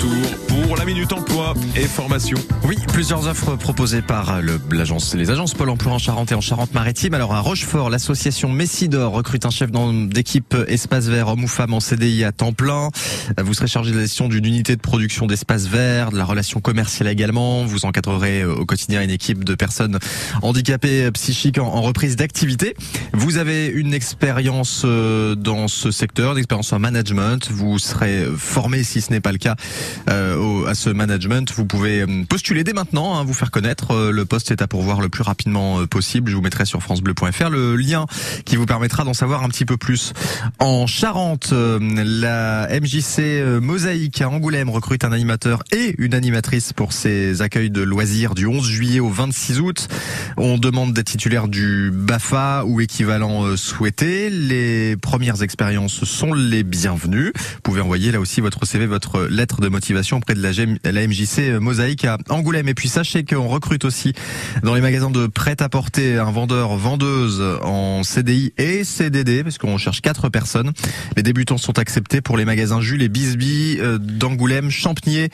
retour pour la Minute Emploi et Formation. Oui, plusieurs offres proposées par l'agence, les agences Pôle emploi en Charente et en Charente-Maritime. Alors à Rochefort, l'association Messidor recrute un chef d'équipe espace vert, homme ou femme en CDI à temps plein. Vous serez chargé de la gestion d'une unité de production d'espace vert, de la relation commerciale également. Vous encadrerez euh, au quotidien une équipe de personnes handicapées euh, psychiques en, reprise d'activité. Vous avez une expérience euh, dans ce secteur, une expérience en management. Vous serez formé, si ce n'est pas le cas, euh, au- à management. Vous pouvez euh, postuler dès maintenant, hein, vous faire connaître. Euh, Le poste est à pourvoir le plus rapidement euh, possible. Je vous mettrai sur francebleu.fr le lien qui vous permettra d'en savoir un petit peu plus. En Charente, la MJC Mosaïque à Angoulême recrute un animateur et une animatrice pour ses accueils de loisirs du 11 juillet au 26 août. On demande des titulaires du BAFA ou équivalent souhaité. Les premières expériences sont les bienvenues. Vous pouvez envoyer là aussi votre CV, votre lettre de motivation auprès de la, GM la MJC Mosaïque à Angoulême. Et puis sachez qu'on recrute aussi dans les magasins de prêt-à-porter un vendeur, vendeuse en CDI et CDD, parce qu'on cherche quatre personnes. Les débutants sont acceptés pour les magasins Jules et Bisbee euh, d'Angoulême, Champnier,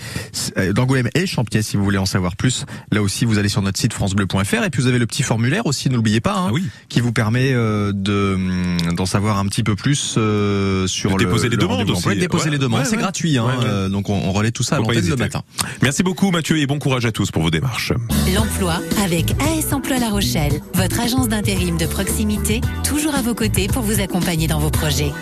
euh, d'Angoulême et Champnier si vous voulez en savoir plus. Là aussi, vous allez sur notre site francebleu.fr et puis vous avez le petit formulaire aussi, n'oubliez pas, hein, Ah oui. qui vous permet euh, de hum, d'en savoir un petit peu plus euh, sur De le, déposer les le demandes aussi. déposer Ouais, les demandes, ouais, c'est ouais. gratuit, hein, euh, donc on, on relaie tout ça Faut l'antenne. Merci beaucoup Mathieu et bon courage à tous pour vos démarches. L'emploi avec AS Emploi La Rochelle, votre agence d'intérim de proximité, toujours à vos côtés pour vous accompagner dans vos projets.